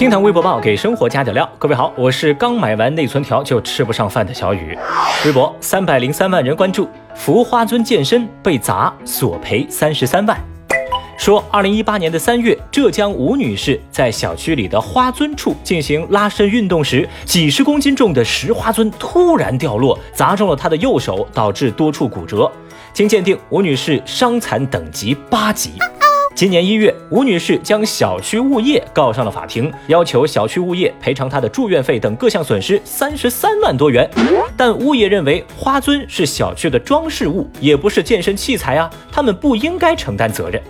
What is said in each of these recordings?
听堂微博报给生活加点料，各位好，我是刚买完内存条就吃不上饭的小雨。微博三百零三万人关注，扶花尊健身被砸索赔三十三万。说，二零一八年的三月，浙江吴女士在小区里的花尊处进行拉伸运动时，几十公斤重的石花尊突然掉落，砸中了她的右手，导致多处骨折。经鉴定，吴女士伤残等级八级。今年一月，吴女士将小区物业告上了法庭，要求小区物业赔偿她的住院费等各项损失三十三万多元。但物业认为花樽是小区的装饰物，也不是健身器材啊，他们不应该承担责任。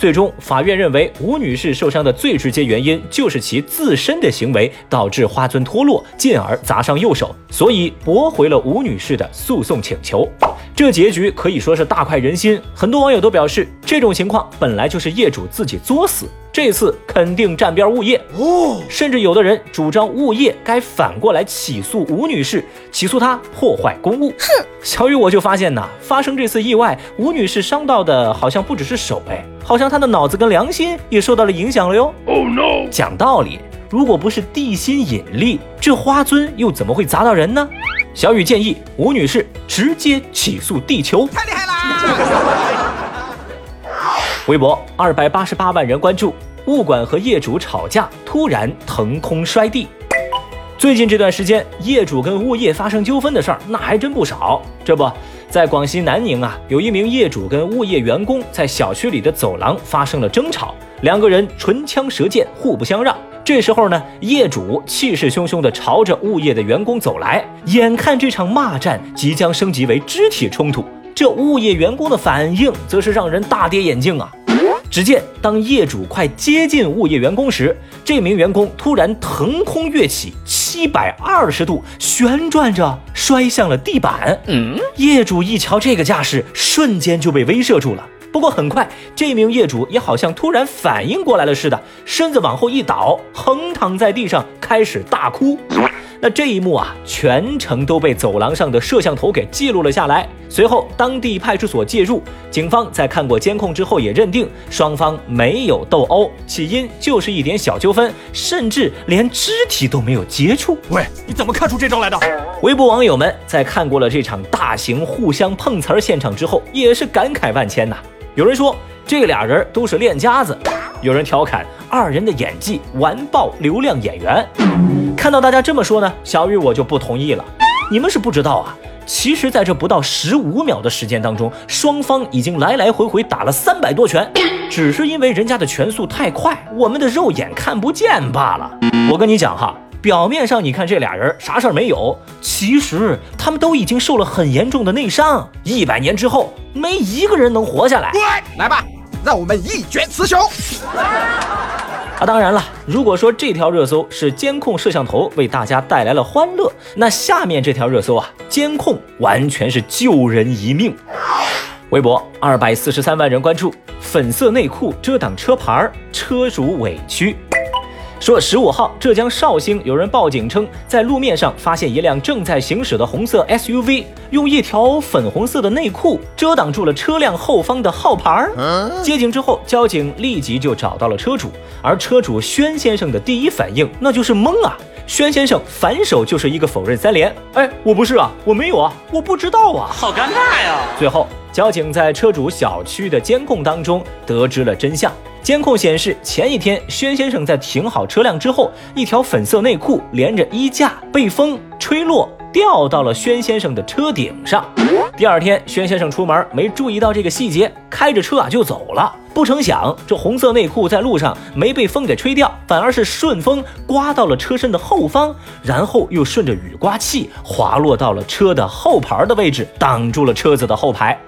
最终，法院认为吴女士受伤的最直接原因就是其自身的行为导致花樽脱落，进而砸伤右手，所以驳回了吴女士的诉讼请求。这结局可以说是大快人心，很多网友都表示，这种情况本来就是业主自己作死，这次肯定站边物业哦。甚至有的人主张物业该反过来起诉吴女士，起诉她破坏公物。哼，小雨我就发现呐，发生这次意外，吴女士伤到的好像不只是手哎，好像她的脑子跟良心也受到了影响了哟。Oh no！讲道理，如果不是地心引力，这花尊又怎么会砸到人呢？小雨建议吴女士直接起诉地球，太厉害啦！微博二百八十八万人关注，物管和业主吵架，突然腾空摔地。最近这段时间，业主跟物业发生纠纷的事儿那还真不少。这不在广西南宁啊，有一名业主跟物业员工在小区里的走廊发生了争吵，两个人唇枪舌剑，互不相让。这时候呢，业主气势汹汹地朝着物业的员工走来，眼看这场骂战即将升级为肢体冲突，这物业员工的反应则是让人大跌眼镜啊！只见当业主快接近物业员工时，这名员工突然腾空跃起，七百二十度旋转着摔向了地板。嗯，业主一瞧这个架势，瞬间就被威慑住了。不过很快，这名业主也好像突然反应过来了似的，身子往后一倒，横躺在地上，开始大哭。那这一幕啊，全程都被走廊上的摄像头给记录了下来。随后，当地派出所介入，警方在看过监控之后，也认定双方没有斗殴，起因就是一点小纠纷，甚至连肢体都没有接触。喂，你怎么看出这招来的？微博网友们在看过了这场大型互相碰瓷儿现场之后，也是感慨万千呐。有人说这俩人都是练家子，有人调侃二人的演技完爆流量演员。看到大家这么说呢，小雨我就不同意了。你们是不知道啊，其实在这不到十五秒的时间当中，双方已经来来回回打了三百多拳，只是因为人家的拳速太快，我们的肉眼看不见罢了。我跟你讲哈。表面上你看这俩人啥事儿没有，其实他们都已经受了很严重的内伤，一百年之后没一个人能活下来。来吧，让我们一决雌雄。啊，当然了，如果说这条热搜是监控摄像头为大家带来了欢乐，那下面这条热搜啊，监控完全是救人一命。微博二百四十三万人关注，粉色内裤遮挡车牌，车主委屈。说十五号，浙江绍兴有人报警称，在路面上发现一辆正在行驶的红色 SUV，用一条粉红色的内裤遮挡住了车辆后方的号牌。接警之后，交警立即就找到了车主，而车主轩先生的第一反应那就是懵啊！轩先生反手就是一个否认三连，哎，我不是啊，我没有啊，我不知道啊，好尴尬呀！最后，交警在车主小区的监控当中得知了真相。监控显示，前一天轩先生在停好车辆之后，一条粉色内裤连着衣架被风吹落，掉到了轩先生的车顶上。第二天，轩先生出门没注意到这个细节，开着车啊就走了。不成想，这红色内裤在路上没被风给吹掉，反而是顺风刮到了车身的后方，然后又顺着雨刮器滑落到了车的后排的位置，挡住了车子的后排。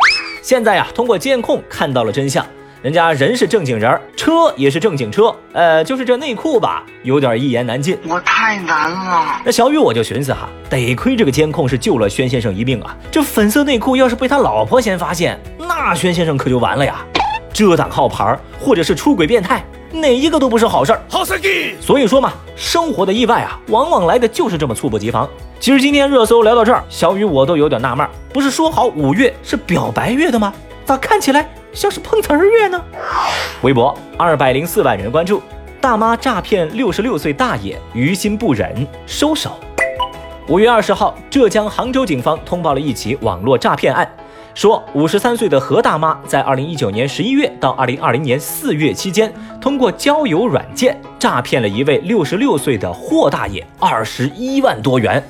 现在呀，通过监控看到了真相。人家人是正经人，车也是正经车，呃，就是这内裤吧，有点一言难尽。我太难了。那小雨我就寻思哈，得亏这个监控是救了轩先生一命啊。这粉色内裤要是被他老婆先发现，那轩先生可就完了呀。遮挡号牌或者是出轨变态，哪一个都不是好事儿。好司机。所以说嘛，生活的意外啊，往往来的就是这么猝不及防。其实今天热搜聊到这儿，小雨我都有点纳闷，不是说好五月是表白月的吗？咋看起来？像是碰瓷儿乐呢。微博二百零四万人关注，大妈诈骗六十六岁大爷，于心不忍，收手。五月二十号，浙江杭州警方通报了一起网络诈骗案。说，五十三岁的何大妈在二零一九年十一月到二零二零年四月期间，通过交友软件诈骗了一位六十六岁的霍大爷二十一万多元。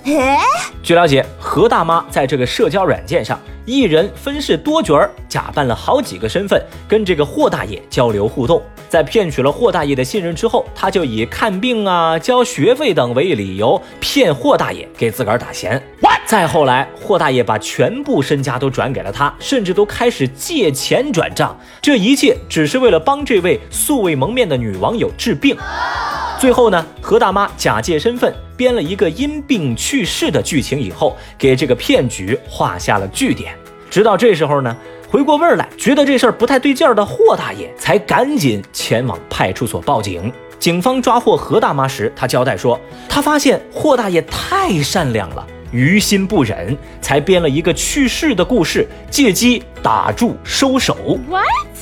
据了解，何大妈在这个社交软件上，一人分饰多角儿，假扮了好几个身份，跟这个霍大爷交流互动。在骗取了霍大爷的信任之后，他就以看病啊、交学费等为理由，骗霍大爷给自个儿打钱。再后来，霍大爷把全部身家都转给了他，甚至都开始借钱转账。这一切只是为了帮这位素未谋面的女网友治病。最后呢，何大妈假借身份编了一个因病去世的剧情，以后给这个骗局画下了句点。直到这时候呢，回过味儿来，觉得这事儿不太对劲儿的霍大爷才赶紧前往派出所报警。警方抓获何大妈时，他交代说，他发现霍大爷太善良了。于心不忍，才编了一个去世的故事，借机打住收手。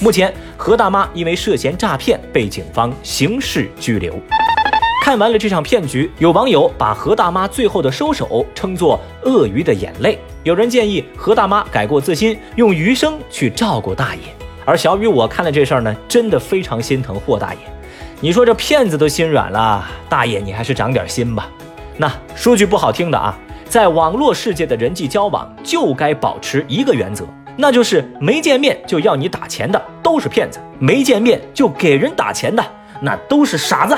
目前何大妈因为涉嫌诈骗被警方刑事拘留。看完了这场骗局，有网友把何大妈最后的收手称作“鳄鱼的眼泪”。有人建议何大妈改过自新，用余生去照顾大爷。而小雨我看了这事儿呢，真的非常心疼霍大爷。你说这骗子都心软了，大爷你还是长点心吧。那说句不好听的啊。在网络世界的人际交往，就该保持一个原则，那就是没见面就要你打钱的都是骗子，没见面就给人打钱的那都是傻子。